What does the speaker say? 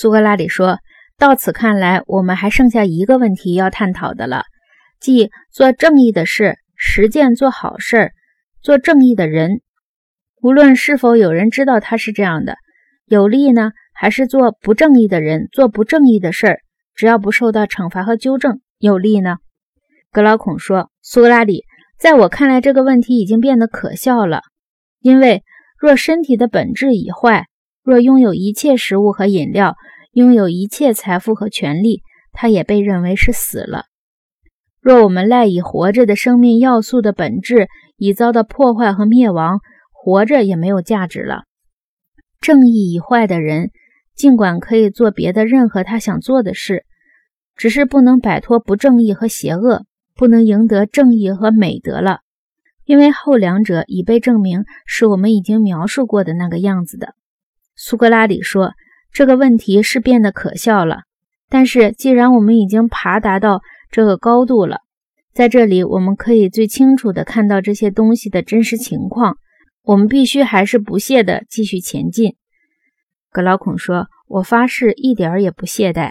苏格拉底说：“到此看来，我们还剩下一个问题要探讨的了，即做正义的事，实践做好事儿，做正义的人。无论是否有人知道他是这样的，有利呢，还是做不正义的人做不正义的事儿，只要不受到惩罚和纠正，有利呢？”格劳孔说：“苏格拉底，在我看来，这个问题已经变得可笑了，因为若身体的本质已坏。”若拥有一切食物和饮料，拥有一切财富和权利，他也被认为是死了。若我们赖以活着的生命要素的本质已遭到破坏和灭亡，活着也没有价值了。正义已坏的人，尽管可以做别的任何他想做的事，只是不能摆脱不正义和邪恶，不能赢得正义和美德了，因为后两者已被证明是我们已经描述过的那个样子的。苏格拉底说：“这个问题是变得可笑了，但是既然我们已经爬达到这个高度了，在这里我们可以最清楚的看到这些东西的真实情况。我们必须还是不懈地继续前进。”格劳孔说：“我发誓一点儿也不懈怠。”